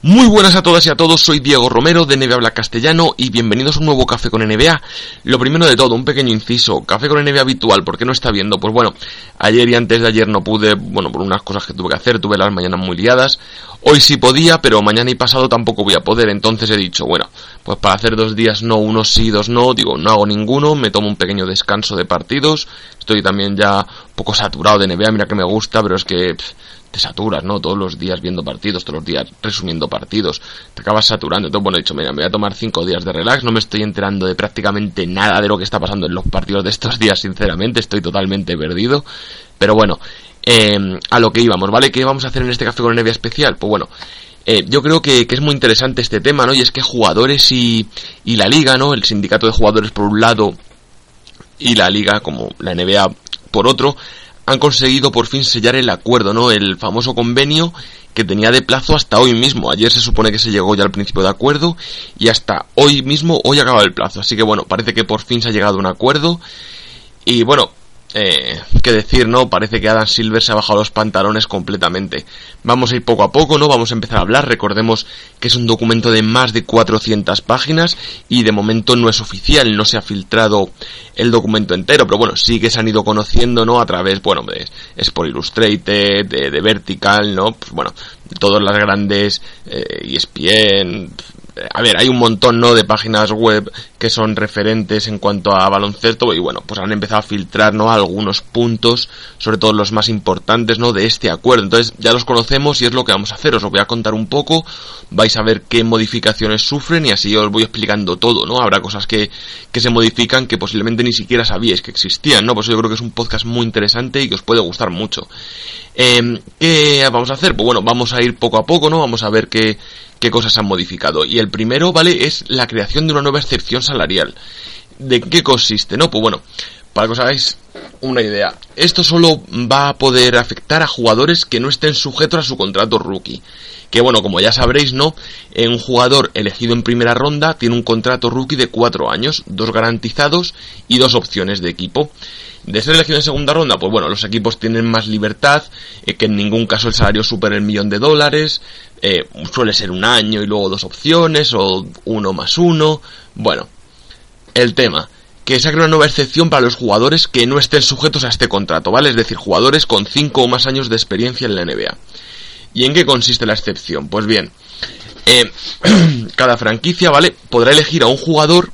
Muy buenas a todas y a todos, soy Diego Romero de NBA Habla Castellano y bienvenidos a un nuevo Café con NBA. Lo primero de todo, un pequeño inciso, Café con NBA habitual, ¿por qué no está viendo? Pues bueno, ayer y antes de ayer no pude, bueno, por unas cosas que tuve que hacer, tuve las mañanas muy liadas. Hoy sí podía, pero mañana y pasado tampoco voy a poder, entonces he dicho, bueno, pues para hacer dos días no, uno sí, dos no, digo, no hago ninguno, me tomo un pequeño descanso de partidos, estoy también ya un poco saturado de NBA, mira que me gusta, pero es que te saturas, ¿no? Todos los días viendo partidos, todos los días resumiendo partidos, te acabas saturando. Entonces, bueno, he dicho, mira, me voy a tomar cinco días de relax, no me estoy enterando de prácticamente nada de lo que está pasando en los partidos de estos días, sinceramente, estoy totalmente perdido. Pero bueno, em, a lo que íbamos, ¿vale? ¿Qué vamos a hacer en este café con NBA especial? Pues bueno, eh, yo creo que, que, es muy interesante este tema, ¿no? Y es que jugadores y, y la liga, ¿no? El sindicato de jugadores por un lado y la liga, como la NBA por otro, han conseguido por fin sellar el acuerdo, ¿no? El famoso convenio que tenía de plazo hasta hoy mismo. Ayer se supone que se llegó ya al principio de acuerdo y hasta hoy mismo, hoy acaba el plazo. Así que bueno, parece que por fin se ha llegado a un acuerdo. Y bueno, eh, qué decir, ¿no? Parece que Adam Silver se ha bajado los pantalones completamente. Vamos a ir poco a poco, ¿no? Vamos a empezar a hablar. Recordemos que es un documento de más de 400 páginas y de momento no es oficial, no se ha filtrado el documento entero, pero bueno, sí que se han ido conociendo, ¿no? A través, bueno, de Sport Illustrated, de, de Vertical, ¿no? Pues bueno, todas las grandes eh, ESPN, a ver, hay un montón, ¿no? De páginas web que son referentes en cuanto a baloncesto y bueno, pues han empezado a filtrar, ¿no? Algunos puntos, sobre todo los más importantes, ¿no? De este acuerdo. Entonces ya los conocemos y es lo que vamos a hacer. Os lo voy a contar un poco, vais a ver qué modificaciones sufren y así os voy explicando todo, ¿no? Habrá cosas que, que se modifican que posiblemente ni siquiera sabíais que existían, ¿no? Pues yo creo que es un podcast muy interesante y que os puede gustar mucho. Eh, ¿Qué vamos a hacer? Pues bueno, vamos a ir poco a poco, ¿no? Vamos a ver qué qué cosas han modificado. Y el primero, ¿vale? Es la creación de una nueva excepción salarial. ¿De qué consiste? No, pues bueno, para que os hagáis una idea. Esto solo va a poder afectar a jugadores que no estén sujetos a su contrato rookie. Que bueno, como ya sabréis, ¿no? Un jugador elegido en primera ronda tiene un contrato rookie de cuatro años, dos garantizados y dos opciones de equipo. De ser elegido en segunda ronda, pues bueno, los equipos tienen más libertad, eh, que en ningún caso el salario supera el millón de dólares, eh, suele ser un año y luego dos opciones, o uno más uno. Bueno, el tema, que se una nueva excepción para los jugadores que no estén sujetos a este contrato, ¿vale? Es decir, jugadores con cinco o más años de experiencia en la NBA. ¿Y en qué consiste la excepción? Pues bien, eh, cada franquicia, ¿vale? Podrá elegir a un jugador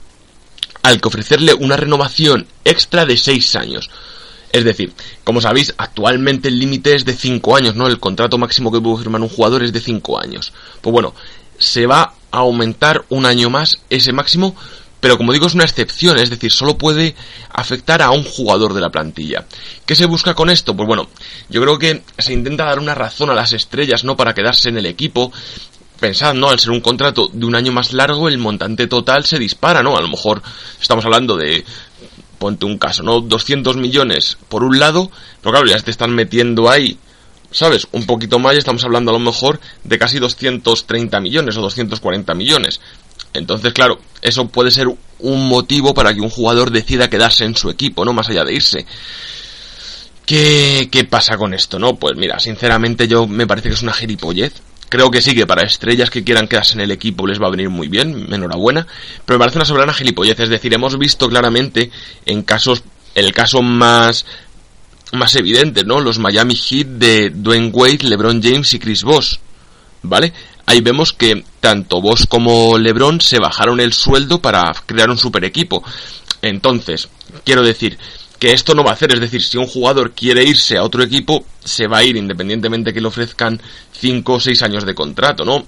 al que ofrecerle una renovación extra de 6 años. Es decir, como sabéis, actualmente el límite es de 5 años, ¿no? El contrato máximo que puede firmar un jugador es de 5 años. Pues bueno, se va a aumentar un año más ese máximo, pero como digo es una excepción, es decir, solo puede afectar a un jugador de la plantilla. ¿Qué se busca con esto? Pues bueno, yo creo que se intenta dar una razón a las estrellas, ¿no? Para quedarse en el equipo, pensad, ¿no? Al ser un contrato de un año más largo, el montante total se dispara, ¿no? A lo mejor estamos hablando de, ponte un caso, ¿no? 200 millones por un lado, pero claro, ya te están metiendo ahí, ¿sabes? Un poquito más, y estamos hablando a lo mejor de casi 230 millones o 240 millones. Entonces, claro, eso puede ser un motivo para que un jugador decida quedarse en su equipo, ¿no? Más allá de irse. ¿Qué, qué pasa con esto, no? Pues mira, sinceramente yo me parece que es una gilipollez Creo que sí, que para estrellas que quieran quedarse en el equipo les va a venir muy bien, enhorabuena. Pero me parece una soberana gilipollez. Es decir, hemos visto claramente en casos, el caso más, más evidente, ¿no? Los Miami Heat de Dwayne Wade, LeBron James y Chris Bosh. ¿Vale? Ahí vemos que tanto Bosh como LeBron se bajaron el sueldo para crear un super equipo. Entonces, quiero decir, que esto no va a hacer, es decir, si un jugador quiere irse a otro equipo, se va a ir independientemente que le ofrezcan 5 o 6 años de contrato, ¿no?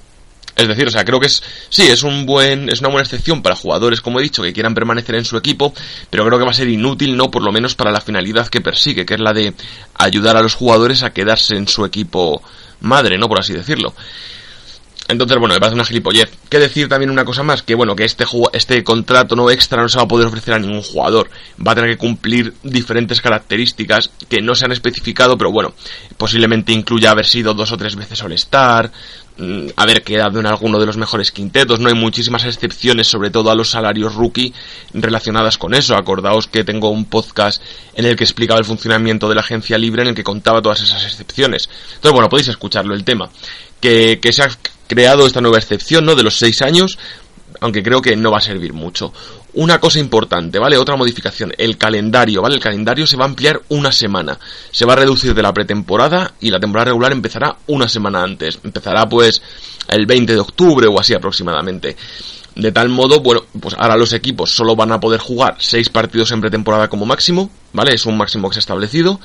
Es decir, o sea, creo que es, sí, es un buen, es una buena excepción para jugadores, como he dicho, que quieran permanecer en su equipo, pero creo que va a ser inútil, ¿no? Por lo menos para la finalidad que persigue, que es la de ayudar a los jugadores a quedarse en su equipo madre, ¿no? Por así decirlo. Entonces, bueno, me parece una gilipollez. ¿Qué decir también una cosa más? Que bueno, que este, este contrato no extra no se va a poder ofrecer a ningún jugador. Va a tener que cumplir diferentes características que no se han especificado, pero bueno, posiblemente incluya haber sido dos o tres veces All-Star, mm, haber quedado en alguno de los mejores quintetos. No hay muchísimas excepciones, sobre todo a los salarios rookie relacionadas con eso. Acordaos que tengo un podcast en el que explicaba el funcionamiento de la agencia libre en el que contaba todas esas excepciones. Entonces, bueno, podéis escucharlo el tema. Que, que se ha creado esta nueva excepción, ¿no? De los seis años, aunque creo que no va a servir mucho. Una cosa importante, ¿vale? Otra modificación, el calendario, ¿vale? El calendario se va a ampliar una semana. Se va a reducir de la pretemporada y la temporada regular empezará una semana antes. Empezará pues el 20 de octubre o así aproximadamente. De tal modo, bueno, pues ahora los equipos solo van a poder jugar seis partidos en pretemporada como máximo, ¿vale? Es un máximo que se ha establecido.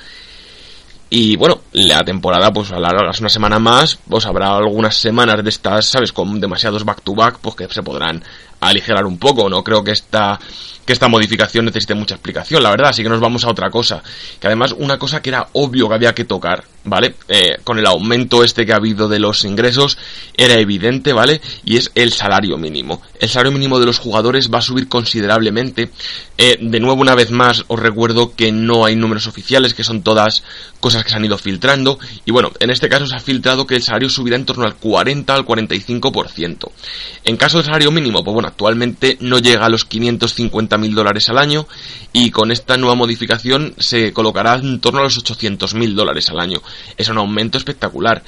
Y bueno, la temporada, pues a largas una semana más, pues habrá algunas semanas de estas, ¿sabes? Con demasiados back-to-back, pues que se podrán aligerar un poco. No creo que esta, que esta modificación necesite mucha explicación, la verdad. Así que nos vamos a otra cosa. Que además, una cosa que era obvio que había que tocar, ¿vale? Eh, con el aumento este que ha habido de los ingresos, era evidente, ¿vale? Y es el salario mínimo. El salario mínimo de los jugadores va a subir considerablemente. Eh, de nuevo, una vez más, os recuerdo que no hay números oficiales, que son todas cosas que se han ido filtrando. Y bueno, en este caso se ha filtrado que el salario subirá en torno al 40 al 45%. En caso de salario mínimo, pues bueno, actualmente no llega a los 550 mil dólares al año y con esta nueva modificación se colocará en torno a los 800 mil dólares al año. Es un aumento espectacular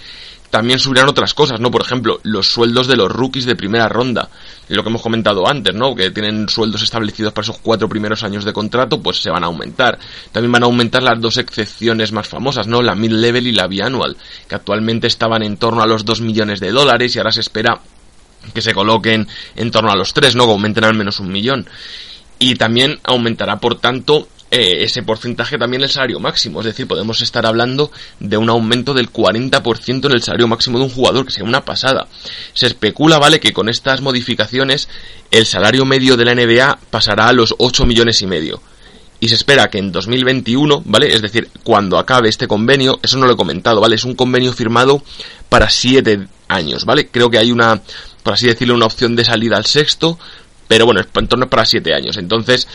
también subirán otras cosas, ¿no? Por ejemplo, los sueldos de los rookies de primera ronda. Lo que hemos comentado antes, ¿no? Que tienen sueldos establecidos para esos cuatro primeros años de contrato, pues se van a aumentar. También van a aumentar las dos excepciones más famosas, ¿no? La mid-level y la bianual, que actualmente estaban en torno a los 2 millones de dólares y ahora se espera que se coloquen en torno a los 3, ¿no? Que aumenten al menos un millón. Y también aumentará, por tanto, eh, ese porcentaje también el salario máximo. Es decir, podemos estar hablando de un aumento del 40% en el salario máximo de un jugador, que sea una pasada. Se especula, ¿vale?, que con estas modificaciones el salario medio de la NBA pasará a los 8 millones y medio. Y se espera que en 2021, ¿vale? Es decir, cuando acabe este convenio, eso no lo he comentado, ¿vale? Es un convenio firmado para 7 años, ¿vale? Creo que hay una, por así decirlo, una opción de salida al sexto, pero bueno, en torno para 7 años. Entonces,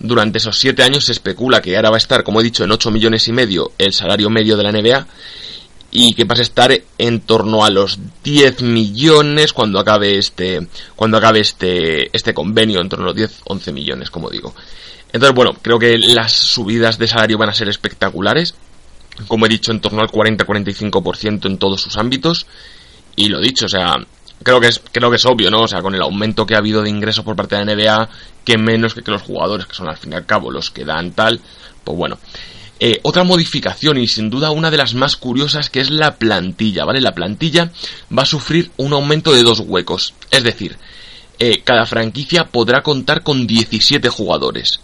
durante esos 7 años se especula que ahora va a estar, como he dicho, en 8 millones y medio el salario medio de la NBA y que pasa a estar en torno a los 10 millones cuando acabe este cuando acabe este este convenio en torno a los 10 11 millones como digo. Entonces bueno creo que las subidas de salario van a ser espectaculares. Como he dicho en torno al 40 45% en todos sus ámbitos. Y lo dicho o sea creo que es creo que es obvio, ¿no? O sea, con el aumento que ha habido de ingresos por parte de la NBA, que menos que, los jugadores, que son al fin y al cabo los que dan tal, pues bueno. Eh, otra modificación y sin duda una de las más curiosas que es la plantilla, ¿vale? La plantilla va a sufrir un aumento de dos huecos, es decir, eh, cada franquicia podrá contar con 17 jugadores.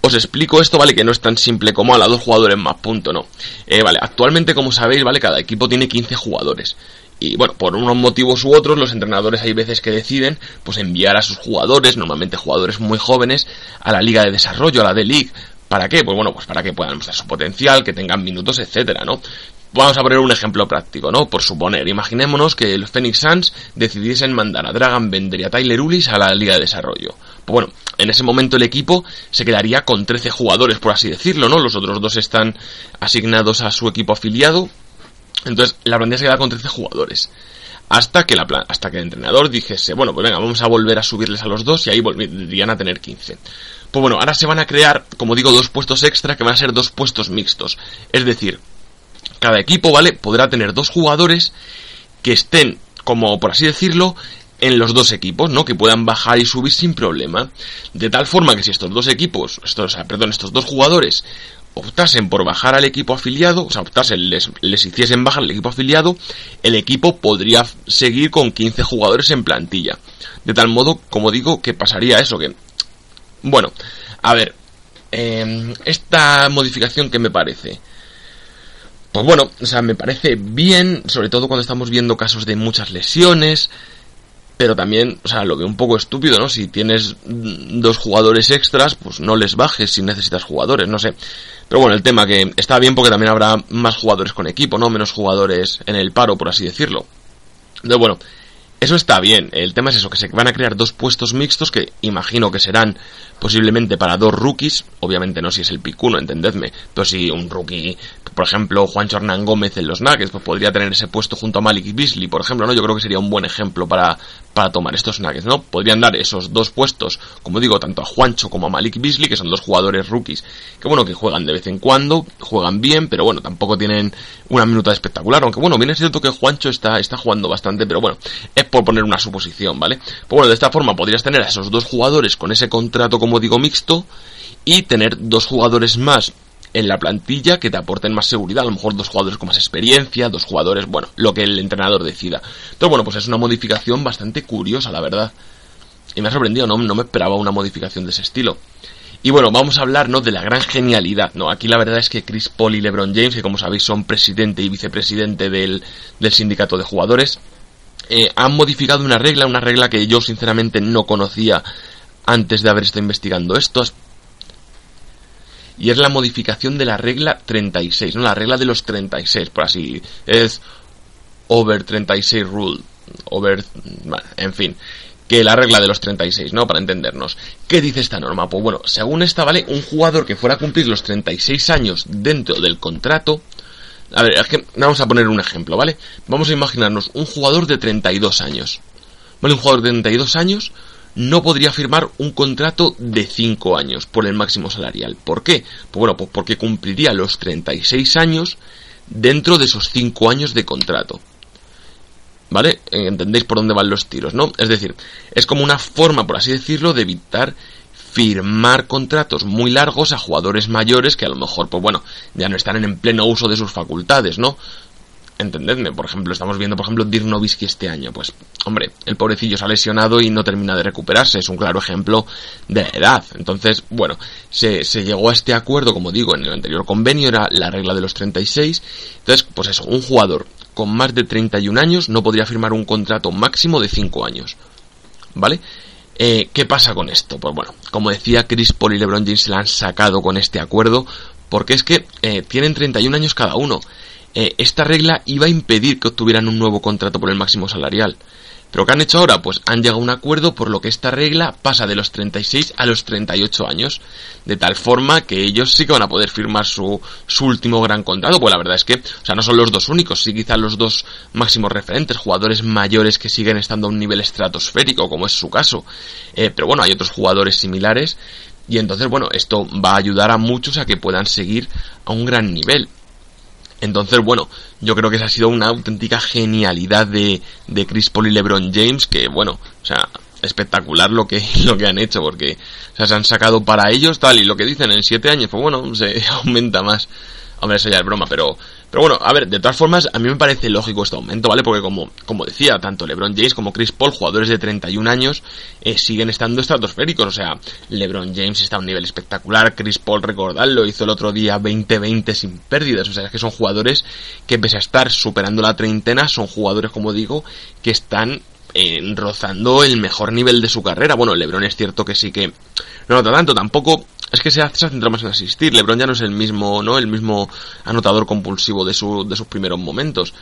Os explico esto, ¿vale? Que no es tan simple como a la dos jugadores más, punto, no. Eh, vale, actualmente, como sabéis, ¿vale? Cada equipo tiene 15 jugadores. Y bueno, por unos motivos u otros, los entrenadores hay veces que deciden pues enviar a sus jugadores, normalmente jugadores muy jóvenes, a la liga de desarrollo, a la D-League. ¿Para qué? Pues bueno, pues para que puedan mostrar su potencial, que tengan minutos, etcétera, ¿no? Vamos a poner un ejemplo práctico, ¿no? Por suponer, imaginémonos que los Phoenix Suns decidiesen mandar a Dragon Bender y a Tyler Ulis a la Liga de Desarrollo. Pues bueno, en ese momento el equipo se quedaría con 13 jugadores, por así decirlo, ¿no? Los otros dos están asignados a su equipo afiliado, entonces, la plantilla se queda con 13 jugadores. Hasta que, la, hasta que el entrenador dijese, bueno, pues venga, vamos a volver a subirles a los dos y ahí volverían a tener 15. Pues bueno, ahora se van a crear, como digo, dos puestos extra que van a ser dos puestos mixtos. Es decir, cada equipo, ¿vale? Podrá tener dos jugadores que estén, como por así decirlo, en los dos equipos, ¿no? Que puedan bajar y subir sin problema. De tal forma que si estos dos equipos, estos, perdón, estos dos jugadores optasen por bajar al equipo afiliado, o sea, optasen, les, les hiciesen bajar al equipo afiliado, el equipo podría seguir con 15 jugadores en plantilla. De tal modo, como digo, que pasaría eso, que... Bueno, a ver, em, esta modificación que me parece... Pues bueno, o sea, me parece bien, sobre todo cuando estamos viendo casos de muchas lesiones, pero también, o sea, lo veo un poco estúpido, ¿no? Si tienes dos jugadores extras, pues no les bajes si necesitas jugadores, no sé. Pero bueno, el tema que está bien porque también habrá más jugadores con equipo, ¿no? Menos jugadores en el paro, por así decirlo. Entonces, bueno, eso está bien. El tema es eso, que se van a crear dos puestos mixtos que imagino que serán posiblemente para dos rookies. Obviamente no si es el picuno, entendedme. Pero si un rookie, por ejemplo, Juancho Hernán Gómez en los Nuggets, pues podría tener ese puesto junto a Malik Beasley, por ejemplo, ¿no? Yo creo que sería un buen ejemplo para, para tomar estos Nuggets, ¿no? Podrían dar esos dos puestos, como digo, tanto a Juancho como a Malik Beasley, que son dos jugadores rookies, que bueno, que juegan de vez en cuando, juegan bien, pero bueno, tampoco tienen una minuta espectacular, aunque bueno, bien es cierto que Juancho está, está jugando bastante, pero bueno, es por poner una suposición, ¿vale? Pues bueno, de esta forma podrías tener a esos dos jugadores con ese contrato, como digo, mixto, y tener dos jugadores más en la plantilla que te aporten más seguridad, a lo mejor dos jugadores con más experiencia, dos jugadores, bueno, lo que el entrenador decida. Entonces, bueno, pues es una modificación bastante curiosa, la verdad. Y me ha sorprendido, no, no me esperaba una modificación de ese estilo. Y bueno, vamos a hablar ¿no? de la gran genialidad. ¿no? Aquí la verdad es que Chris Paul y LeBron James, que como sabéis son presidente y vicepresidente del, del sindicato de jugadores, eh, han modificado una regla, una regla que yo sinceramente no conocía antes de haber estado investigando esto. Y es la modificación de la regla 36, ¿no? La regla de los 36, por así. Es over 36 rule. Over. en fin que la regla de los 36, ¿no? Para entendernos. ¿Qué dice esta norma? Pues bueno, según esta, ¿vale? Un jugador que fuera a cumplir los 36 años dentro del contrato. A ver, vamos a poner un ejemplo, ¿vale? Vamos a imaginarnos un jugador de 32 años. ¿Vale? Un jugador de 32 años no podría firmar un contrato de 5 años por el máximo salarial. ¿Por qué? Pues bueno, pues porque cumpliría los 36 años dentro de esos 5 años de contrato. ¿Vale? Entendéis por dónde van los tiros, ¿no? Es decir, es como una forma, por así decirlo, de evitar firmar contratos muy largos a jugadores mayores que a lo mejor, pues bueno, ya no están en pleno uso de sus facultades, ¿no? Entendedme, por ejemplo, estamos viendo, por ejemplo, Dirk Nowitzki este año. Pues, hombre, el pobrecillo se ha lesionado y no termina de recuperarse. Es un claro ejemplo de edad. Entonces, bueno, se, se llegó a este acuerdo, como digo, en el anterior convenio, era la regla de los 36. Entonces, pues eso, un jugador con más de 31 años no podría firmar un contrato máximo de 5 años. ¿Vale? Eh, ¿Qué pasa con esto? Pues bueno, como decía, Chris Paul y LeBron James se la han sacado con este acuerdo porque es que eh, tienen 31 años cada uno. Eh, esta regla iba a impedir que obtuvieran un nuevo contrato por el máximo salarial. Pero ¿qué han hecho ahora? Pues han llegado a un acuerdo por lo que esta regla pasa de los 36 a los 38 años. De tal forma que ellos sí que van a poder firmar su, último gran contrato. Pues la verdad es que, o sea, no son los dos únicos, sí quizás los dos máximos referentes, jugadores mayores que siguen estando a un nivel estratosférico, como es su caso. Eh, pero bueno, hay otros jugadores similares. Y entonces, bueno, esto va a ayudar a muchos a que puedan seguir a un gran nivel. Entonces, bueno, yo creo que esa ha sido una auténtica genialidad de, de Chris Paul y LeBron James, que bueno, o sea, espectacular lo que, lo que han hecho, porque se han sacado para ellos tal, y lo que dicen en siete años, pues bueno, se aumenta más. Hombre, eso ya es broma, pero, pero bueno, a ver, de todas formas, a mí me parece lógico este aumento, ¿vale? Porque como, como decía, tanto LeBron James como Chris Paul, jugadores de 31 años, eh, siguen estando estratosféricos. O sea, LeBron James está a un nivel espectacular, Chris Paul, recordadlo, hizo el otro día 20-20 sin pérdidas. O sea, es que son jugadores que pese a estar superando la treintena, son jugadores, como digo, que están eh, rozando el mejor nivel de su carrera. Bueno, LeBron es cierto que sí que no nota tanto, tampoco es que se ha, centrado más en asistir. LeBron ya no es el mismo, ¿no? El mismo anotador compulsivo de, su, de sus primeros momentos.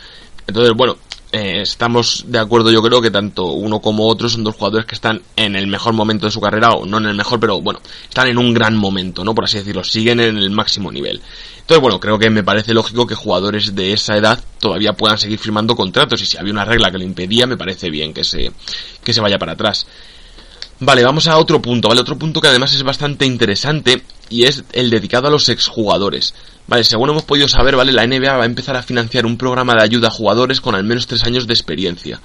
Entonces, bueno, eh, estamos de acuerdo, yo creo que tanto uno como otro son dos jugadores que están en el mejor momento de su carrera, o no en el mejor, pero bueno, están en un gran momento, ¿no? Por así decirlo, siguen en el máximo nivel. Entonces, bueno, creo que me parece lógico que jugadores de esa edad todavía puedan seguir firmando contratos, y si había una regla que lo impedía, me parece bien que se, que se vaya para atrás. Vale, vamos a otro punto, ¿vale? Otro punto que además es bastante interesante y es el dedicado a los exjugadores. Vale, según hemos podido saber, ¿vale? La NBA va a empezar a financiar un programa de ayuda a jugadores con al menos tres años de experiencia.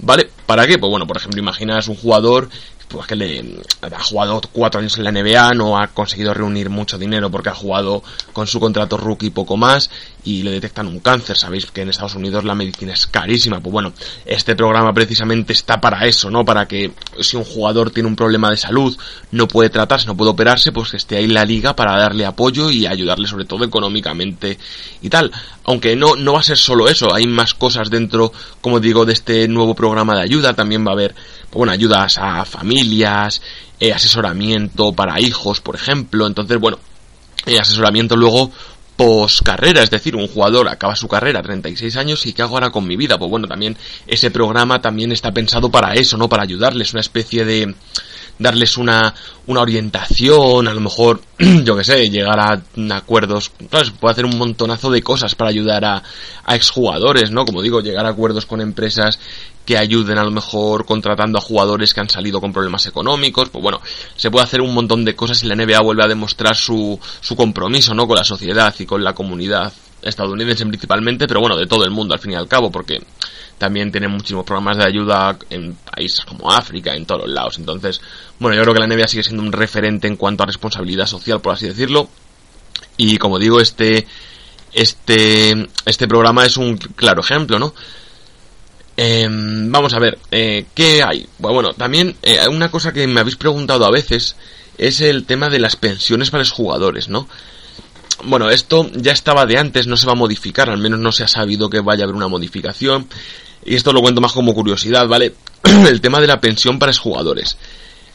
¿Vale? ¿Para qué? Pues bueno, por ejemplo, imaginas un jugador pues que le ha jugado cuatro años en la NBA, no ha conseguido reunir mucho dinero porque ha jugado con su contrato rookie poco más y le detectan un cáncer. Sabéis que en Estados Unidos la medicina es carísima. Pues bueno, este programa precisamente está para eso, ¿no? Para que si un jugador tiene un problema de salud, no puede tratarse, no puede operarse, pues que esté ahí la liga para darle apoyo y ayudarle sobre todo económicamente y tal. Aunque no, no va a ser solo eso, hay más cosas dentro, como digo, de este nuevo programa de ayuda. También va a haber, pues bueno, ayudas a familias, eh, asesoramiento para hijos, por ejemplo. Entonces, bueno, eh, asesoramiento luego poscarrera, es decir, un jugador acaba su carrera a 36 años y ¿qué hago ahora con mi vida? Pues bueno, también ese programa también está pensado para eso, ¿no? Para ayudarles, una especie de darles una, una orientación, a lo mejor, yo que sé, llegar a acuerdos, claro, se puede hacer un montonazo de cosas para ayudar a, a exjugadores, ¿no? Como digo, llegar a acuerdos con empresas que ayuden a lo mejor contratando a jugadores que han salido con problemas económicos, pues bueno, se puede hacer un montón de cosas y la NBA vuelve a demostrar su, su compromiso, ¿no? Con la sociedad y con la comunidad estadounidense principalmente, pero bueno, de todo el mundo al fin y al cabo, porque también tiene muchísimos programas de ayuda en países como África, en todos los lados. Entonces, bueno, yo creo que la NBA sigue siendo un referente en cuanto a responsabilidad social, por así decirlo. Y como digo, este, este, este programa es un claro ejemplo, ¿no? Em, vamos a ver, eh, ¿qué hay? Bueno, también eh, una cosa que me habéis preguntado a veces es el tema de las pensiones para los jugadores, ¿no? Bueno, esto ya estaba de antes, no se va a modificar, al menos no se ha sabido que vaya a haber una modificación. Y esto lo cuento más como curiosidad, ¿vale? el tema de la pensión para los jugadores.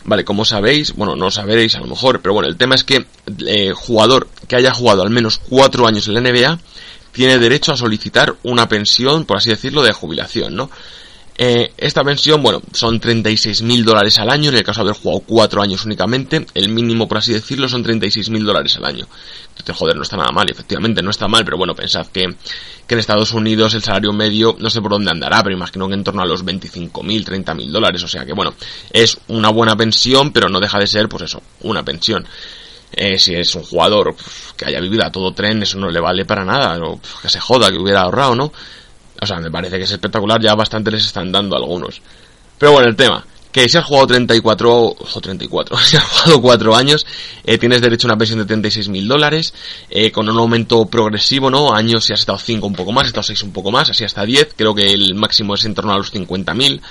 Vale, como sabéis, bueno, no sabéis a lo mejor, pero bueno, el tema es que eh, jugador que haya jugado al menos cuatro años en la NBA tiene derecho a solicitar una pensión, por así decirlo, de jubilación, ¿no? Eh, esta pensión, bueno, son 36.000 dólares al año, en el caso de haber jugado 4 años únicamente, el mínimo, por así decirlo, son 36.000 dólares al año. Entonces, joder, no está nada mal, efectivamente, no está mal, pero bueno, pensad que, que en Estados Unidos el salario medio, no sé por dónde andará, pero imagino que en torno a los 25.000, 30.000 dólares, o sea que bueno, es una buena pensión, pero no deja de ser, pues eso, una pensión. Eh, si es un jugador que haya vivido a todo tren, eso no le vale para nada, o que se joda, que hubiera ahorrado, ¿no? O sea, me parece que es espectacular, ya bastante les están dando algunos. Pero bueno, el tema, que si has jugado 34 o 34, si has jugado 4 años, eh, tienes derecho a una pensión de 36 mil dólares, eh, con un aumento progresivo, ¿no? Años si has estado 5 un poco más, has estado 6 un poco más, así hasta 10, creo que el máximo es en torno a los 50 mil.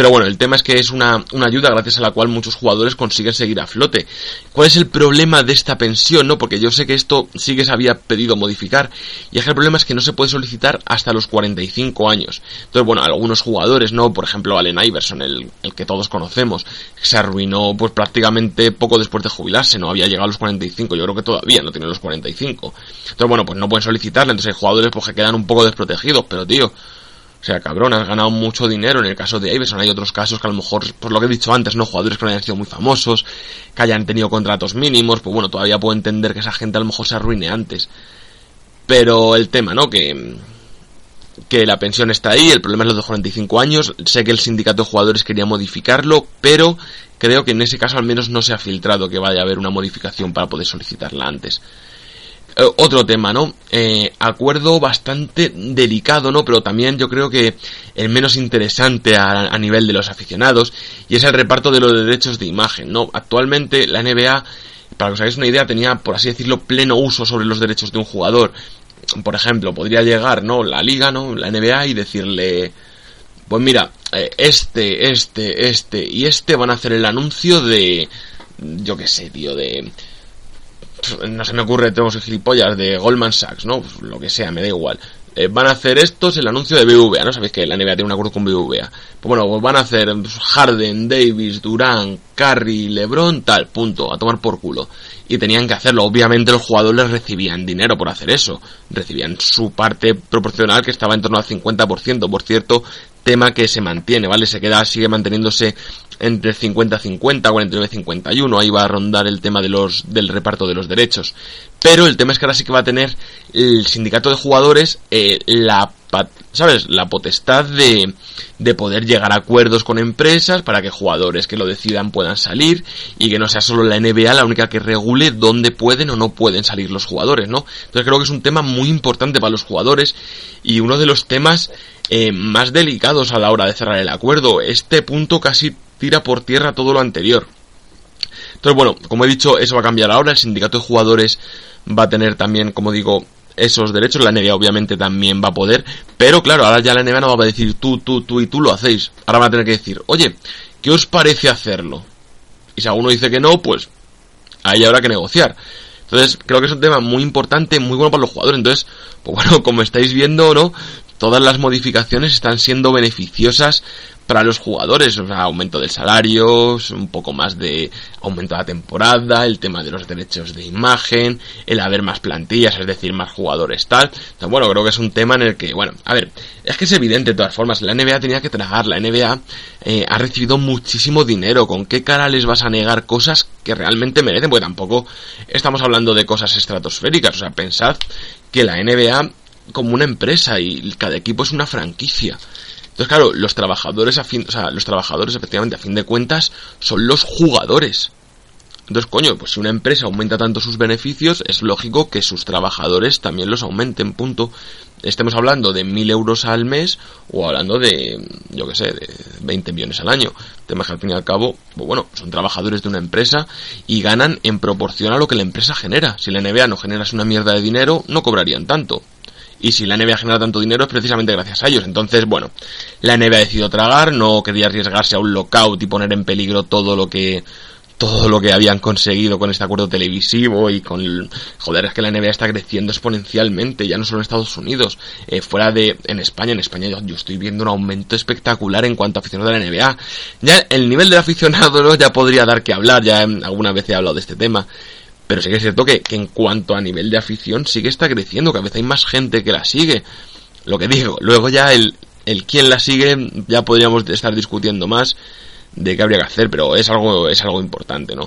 Pero bueno, el tema es que es una, una, ayuda gracias a la cual muchos jugadores consiguen seguir a flote. ¿Cuál es el problema de esta pensión? No, porque yo sé que esto sí que se había pedido modificar. Y es que el problema es que no se puede solicitar hasta los 45 años. Entonces, bueno, algunos jugadores, ¿no? Por ejemplo, Allen Iverson, el, que todos conocemos, se arruinó pues prácticamente poco después de jubilarse, no había llegado a los 45. Yo creo que todavía no tiene los 45. Entonces, bueno, pues no pueden solicitarle. Entonces hay jugadores pues, que quedan un poco desprotegidos. Pero, tío, o sea, cabrón, has ganado mucho dinero en el caso de Iverson. Hay otros casos que a lo mejor, por lo que he dicho antes, ¿no? Jugadores que no hayan sido muy famosos, que hayan tenido contratos mínimos, pues bueno, todavía puedo entender que esa gente a lo mejor se arruine antes. Pero el tema, ¿no? Que, que la pensión está ahí, el problema es los de 45 años. Sé que el sindicato de jugadores quería modificarlo, pero creo que en ese caso al menos no se ha filtrado que vaya a haber una modificación para poder solicitarla antes. Eh, otro tema, ¿no? Eh, acuerdo bastante delicado, ¿no? Pero también yo creo que el menos interesante a, nivel de los aficionados y es el reparto de los derechos de imagen, ¿no? Actualmente la NBA, para que os hagáis una idea, tenía, por así decirlo, pleno uso sobre los derechos de un jugador. Por ejemplo, podría llegar, ¿no? La liga, ¿no? La NBA y decirle, pues mira, eh, este, este, este y este van a hacer el anuncio de, yo qué sé, tío, de no se me ocurre, tenemos gilipollas de Goldman Sachs, ¿no? Pues lo que sea, me da igual. Eh, van a hacer estos el anuncio de BVA, ¿no? Sabéis que la NBA tiene un acuerdo con BVA. Pues bueno, pues van a hacer Harden, Davis, Durán, Curry, LeBron, tal, punto, a tomar por culo. Y tenían que hacerlo. Obviamente los jugadores recibían dinero por hacer eso. Recibían su parte proporcional que estaba en torno al 50%. Por cierto, tema que se mantiene, ¿vale? Se queda, sigue manteniéndose entre 50-50, 49-51, ahí va a rondar el tema de los, del reparto de los derechos. Pero el tema es que ahora sí que va a tener el sindicato de jugadores eh, la, ¿sabes? La potestad de, de poder llegar a acuerdos con empresas para que jugadores que lo decidan puedan salir y que no sea solo la NBA la única que regule dónde pueden o no pueden salir los jugadores, ¿no? Entonces creo que es un tema muy importante para los jugadores y uno de los temas eh, más delicados a la hora de cerrar el acuerdo. Este punto casi tira por tierra todo lo anterior. Entonces, bueno, como he dicho, eso va a cambiar ahora. El sindicato de jugadores va a tener también, como digo, esos derechos. La NBA obviamente también va a poder. Pero claro, ahora ya la NBA no va a decir tú, tú, tú y tú lo hacéis. Ahora van a tener que decir, oye, ¿qué os parece hacerlo? Y si alguno dice que no, pues ahí habrá que negociar. Entonces, creo que es un tema muy importante, muy bueno para los jugadores. Entonces, pues bueno, como estáis viendo, ¿no? Todas las modificaciones están siendo beneficiosas para los jugadores, o sea, aumento del salario, un poco más de aumento de la temporada, el tema de los derechos de imagen, el haber más plantillas, es decir, más jugadores tal. Bueno, creo que es un tema en el que, bueno, a ver, es que es evidente de todas formas, la NBA tenía que tragar, la NBA eh, ha recibido muchísimo dinero, ¿con qué cara les vas a negar cosas que realmente merecen? Porque tampoco estamos hablando de cosas estratosféricas, o sea, pensad que la NBA como una empresa y cada equipo es una franquicia. Entonces, claro, los trabajadores, a fin, o sea, los trabajadores efectivamente a fin de cuentas son los jugadores. Entonces, coño, pues si una empresa aumenta tanto sus beneficios, es lógico que sus trabajadores también los aumenten, punto. Estemos hablando de mil euros al mes o hablando de, yo qué sé, de 20 millones al año. Tema que al fin y al cabo, pues bueno, son trabajadores de una empresa y ganan en proporción a lo que la empresa genera. Si la NBA no genera una mierda de dinero, no cobrarían tanto. Y si la NBA genera tanto dinero es precisamente gracias a ellos. Entonces, bueno, la NBA ha decidido tragar, no quería arriesgarse a un lockout y poner en peligro todo lo que todo lo que habían conseguido con este acuerdo televisivo y con joder es que la NBA está creciendo exponencialmente ya no solo en Estados Unidos eh, fuera de en España en España yo, estoy viendo un aumento espectacular en cuanto a aficionados de la NBA ya el nivel de aficionados ya podría dar que hablar ya alguna vez he hablado de este tema pero sí que es cierto que, en cuanto a nivel de afición sigue está creciendo, que a veces hay más gente que la sigue. Lo que digo, luego ya el, el quién la sigue ya podríamos estar discutiendo más de qué habría que hacer, pero es algo, es algo importante, ¿no?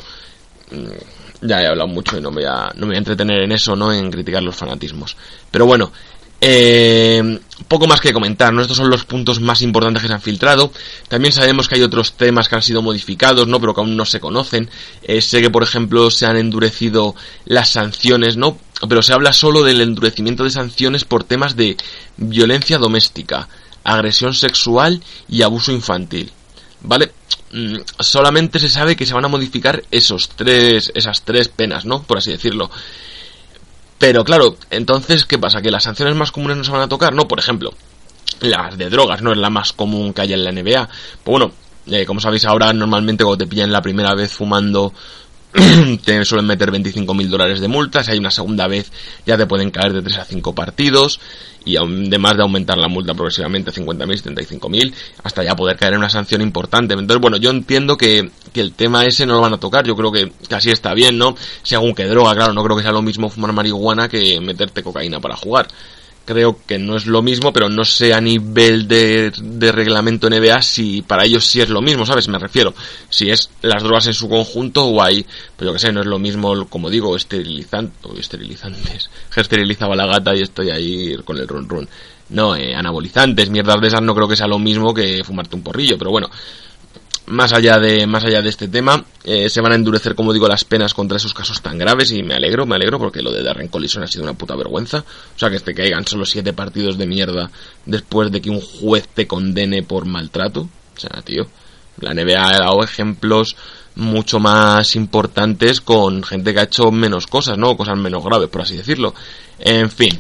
Mm, ya he hablado mucho y no me voy a, no me voy a entretener en eso, ¿no? En criticar los fanatismos. Pero bueno, eh, poco más que comentar, ¿no? Estos son los puntos más importantes que se han filtrado. También sabemos que hay otros temas que han sido modificados, ¿no? Pero que aún no se conocen. Eh, sé que, por ejemplo, se han endurecido las sanciones, ¿no? Pero se habla solo del endurecimiento de sanciones por temas de violencia doméstica, agresión sexual y abuso infantil. ¿Vale? Mm, solamente se sabe que se van a modificar esos tres, esas tres penas, ¿no? Por así decirlo. Pero claro, entonces, ¿qué pasa? ¿Que las sanciones más comunes no se van a tocar? No, por ejemplo, las de drogas no es la más común que hay en la NBA. Pues bueno, eh, como sabéis ahora, normalmente cuando te pillan la primera vez fumando te suelen meter 25.000 dólares de multa, si hay una segunda vez ya te pueden caer de 3 a 5 partidos y además de aumentar la multa progresivamente a 50.000, 75.000 hasta ya poder caer en una sanción importante. Entonces, bueno, yo entiendo que, que, el tema ese no lo van a tocar, yo creo que, casi está bien, ¿no? Según que droga, claro, no creo que sea lo mismo fumar marihuana que meterte cocaína para jugar creo que no es lo mismo, pero no sé a nivel de, de, reglamento NBA si para ellos sí es lo mismo, ¿sabes? Me refiero, si es las drogas en su conjunto o hay, pues yo que sé, no es lo mismo, como digo, esterilizante, o esterilizantes, esterilizaba la gata y estoy ahí con el run run. No, eh, anabolizantes, mierdas de esas no creo que sea lo mismo que fumarte un porrillo, pero bueno, más allá de más allá de este tema eh, se van a endurecer como digo las penas contra esos casos tan graves y me alegro me alegro porque lo de Darren Collison ha sido una puta vergüenza. O sea que te caigan solo siete partidos de mierda después de que un juez te condene por maltrato. O sea tío la NBA ha dado ejemplos mucho más importantes con gente que ha hecho menos cosas no cosas menos graves por así decirlo. En fin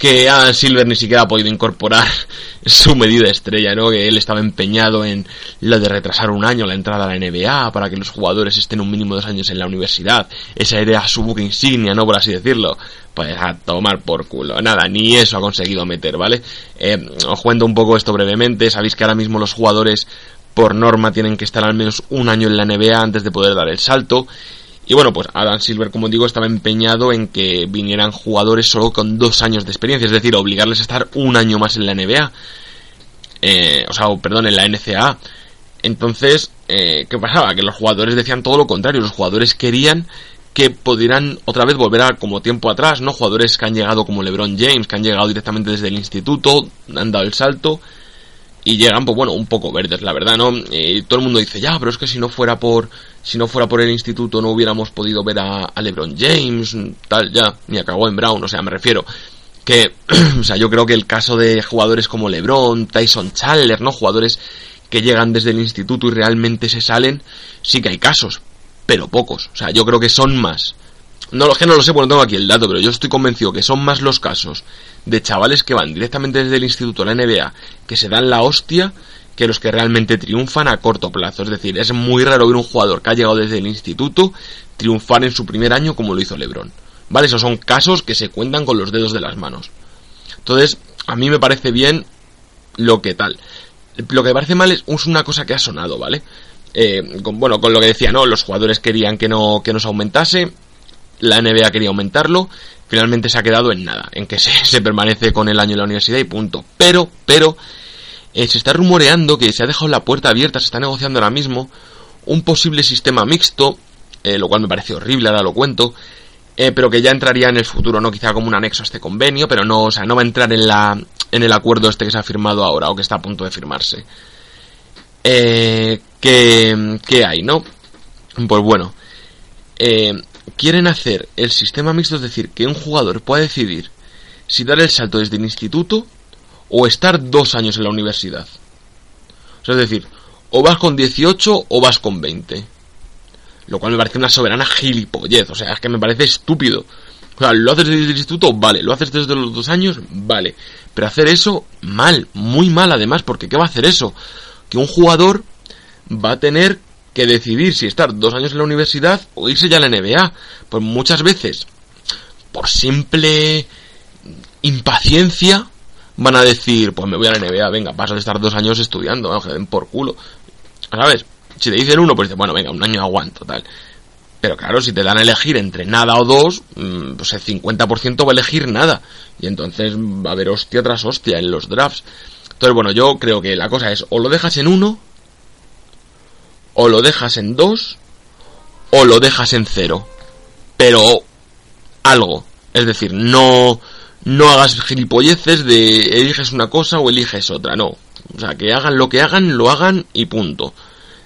que Adam Silver ni siquiera ha podido incorporar su medida estrella, ¿no? Que él estaba empeñado en lo de retrasar un año la entrada a la NBA para que los jugadores estén un mínimo dos años en la universidad. Esa era su buque insignia, ¿no? Por así decirlo. Pues a tomar por culo. Nada, ni eso ha conseguido meter, ¿vale? Eh, os cuento un poco esto brevemente. Sabéis que ahora mismo los jugadores por norma tienen que estar al menos un año en la NBA antes de poder dar el salto. Y bueno, pues Adam Silver, como digo, estaba empeñado en que vinieran jugadores solo con dos años de experiencia, es decir, obligarles a estar un año más en la NBA. Eh, o sea, perdón, en la NCAA. Entonces, eh, ¿qué pasaba? Que los jugadores decían todo lo contrario. Los jugadores querían que pudieran otra vez volver a como tiempo atrás, ¿no? Jugadores que han llegado como LeBron James, que han llegado directamente desde el instituto, han dado el salto y llegan, pues bueno, un poco verdes, la verdad, ¿no? Y todo el mundo dice, ya, pero es que si no fuera por, si no fuera por el instituto no hubiéramos podido ver a, LeBron James, tal, ya, ni a en Brown, o sea, me refiero que, o sea, yo creo que el caso de jugadores como LeBron, Tyson Chandler, ¿no? Jugadores que llegan desde el instituto y realmente se salen, sí que hay casos, pero pocos, o sea, yo creo que son más. No, lo que no lo sé porque no tengo aquí el dato, pero yo estoy convencido que son más los casos de chavales que van directamente desde el instituto a la NBA, que se dan la hostia, que los que realmente triunfan a corto plazo. Es decir, es muy raro ver un jugador que ha llegado desde el instituto triunfar en su primer año como lo hizo LeBron. ¿Vale? Esos son casos que se cuentan con los dedos de las manos. Entonces, a mí me parece bien lo que tal. Lo que me parece mal es una cosa que ha sonado, ¿vale? Eh, con, bueno, con lo que decía, ¿no? Los jugadores querían que no, que no se aumentase, la NBA quería aumentarlo, finalmente se ha quedado en nada, en que se, se permanece con el año en la universidad y punto. Pero, pero, eh, se está rumoreando que se ha dejado la puerta abierta, se está negociando ahora mismo un posible sistema mixto, eh, lo cual me parece horrible, ahora lo cuento, eh, pero que ya entraría en el futuro, ¿no? Quizá como un anexo a este convenio, pero no, o sea, no va a entrar en la, en el acuerdo este que se ha firmado ahora o que está a punto de firmarse. Eh, ¿qué, hay, no? Pues bueno, eh, quieren hacer el sistema mixto, es decir, que un jugador pueda decidir si dar el salto desde el instituto o estar dos años en la universidad. O sea, es decir, o vas con 18 o vas con 20. Lo cual me parece una soberana gilipollez. O sea, es que me parece estúpido. O sea, lo haces desde el instituto, vale. Lo haces desde los dos años, vale. Pero hacer eso, mal. Muy mal además, porque ¿qué va a hacer eso? Que un jugador va a tener que decidir si estar dos años en la universidad o irse ya a la NBA. Pues muchas veces, por simple impaciencia, van a decir, pues me voy a la NBA, venga, paso de estar dos años estudiando, que den por culo. ¿Sabes? Si te dicen uno, pues dices, bueno, venga, un año aguanto, tal. Pero claro, si te dan a elegir entre nada o dos, mm, pues el 50% va a elegir nada. Y entonces va a haber hostia tras hostia en los drafts. Entonces, bueno, yo creo que la cosa es, o lo dejas en uno, o lo dejas en dos, o lo dejas en cero. Pero algo. Es decir, no, no hagas gilipolleces de eliges una cosa o eliges otra, no. O sea, que hagan lo que hagan, lo hagan y punto.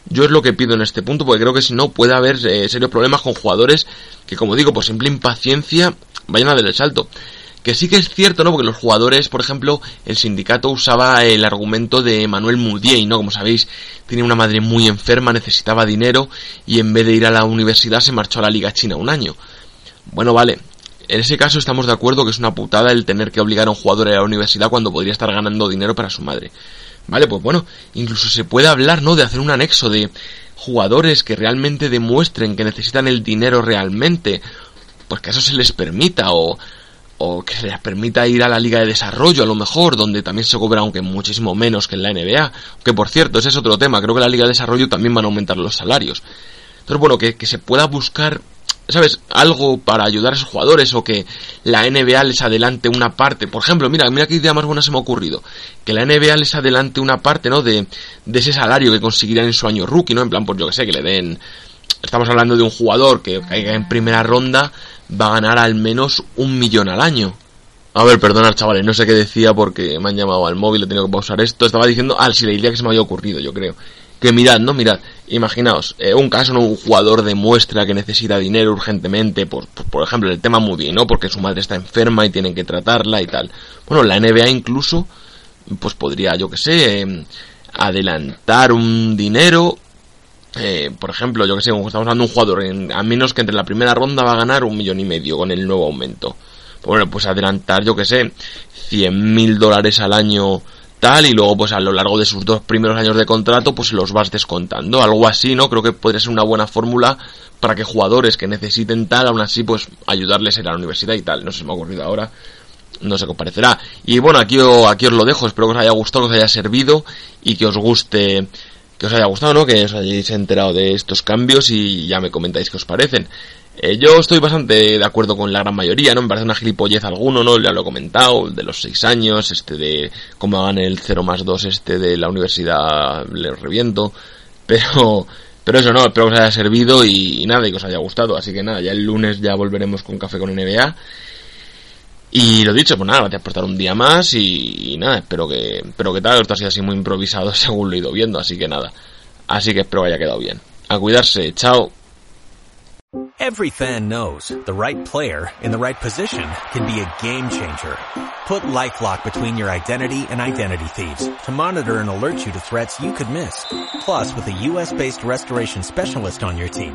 Yo es lo que pido en este punto, porque creo que si no puede haber eh, serios problemas con jugadores que, como digo, por simple impaciencia vayan a dar el salto. Que sí que es cierto, ¿no? Porque los jugadores, por ejemplo, el sindicato usaba el argumento de Manuel Mudiay, ¿no? Como sabéis, tenía una madre muy enferma, necesitaba dinero y en vez de ir a la universidad se marchó a la Liga China un año. Bueno, vale. En ese caso estamos de acuerdo que es una putada el tener que obligar a un jugador a ir a la universidad cuando podría estar ganando dinero para su madre. Vale, pues bueno, incluso se puede hablar, ¿no? De hacer un anexo de jugadores que realmente demuestren que necesitan el dinero realmente, pues que eso se les permita o, o que les permita ir a la liga de desarrollo a lo mejor, donde también se cobra aunque muchísimo menos que en la NBA, que por cierto, ese es otro tema, creo que la liga de desarrollo también van a aumentar los salarios. Entonces, bueno, que, que se pueda buscar ¿sabes? Algo para ayudar a esos jugadores o que la NBA les adelante una parte. Por ejemplo, mira, mira qué idea más buena se me ha ocurrido. Que la NBA les adelante una parte, ¿no? De, de ese salario que conseguirán en su año rookie, ¿no? En plan, pues yo que sé, que le den... Estamos hablando de un jugador que caiga en primera ronda, va a ganar al menos un millón al año. A ver, perdonad chavales, no sé qué decía porque me han llamado al móvil, he tenido que pausar esto. Estaba diciendo, ah, sí, la idea que se me había ocurrido, yo creo que mirad, ¿no? Mirad, imaginaos, eh, un caso, ¿no? Un jugador demuestra que necesita dinero urgentemente, por, por, ejemplo, el tema Moody, ¿no? Porque su madre está enferma y tienen que tratarla y tal. Bueno, la NBA incluso, pues podría, yo que sé, em, adelantar un dinero. Eh, por ejemplo, yo que sé, estamos hablando un jugador, en, a menos que entre la primera ronda va a ganar un millón y medio con el nuevo aumento. Bueno, pues adelantar, yo que sé, 100 mil dólares al año y luego pues a lo largo de sus dos primeros años de contrato pues los vas descontando, algo así, ¿no? Creo que podría ser una buena fórmula para que jugadores que necesiten tal, aún así pues ayudarles a la universidad y tal, no si me ha ocurrido ahora, no sé qué parecerá. Y bueno, aquí, aquí os lo dejo, espero que os haya gustado, que os haya servido y que os guste que os haya gustado, ¿no? Que os hayáis enterado de estos cambios y ya me comentáis qué os parecen. Eh, yo estoy bastante de acuerdo con la gran mayoría, ¿no? Me parece una gilipollez alguno, ¿no? Ya lo he comentado, de los seis años, este de cómo hagan el 0 más 2 este de la universidad, le reviento. Pero, pero eso no, espero que os haya servido y, nada, y que os haya gustado. Así que nada, ya el lunes ya volveremos con Café con NBA. Y lo dicho, pues nada, gracias por estar un día más y, nada, espero que, espero que tal, esto ha sido así muy improvisado según lo he ido viendo, así que nada. Así que espero que haya quedado bien. A cuidarse, chao. Every fan knows the right player in the right position can be a game changer. Put LifeLock between your identity and identity thieves to monitor and alert you to threats you could miss. Plus, with a US-based restoration specialist on your team,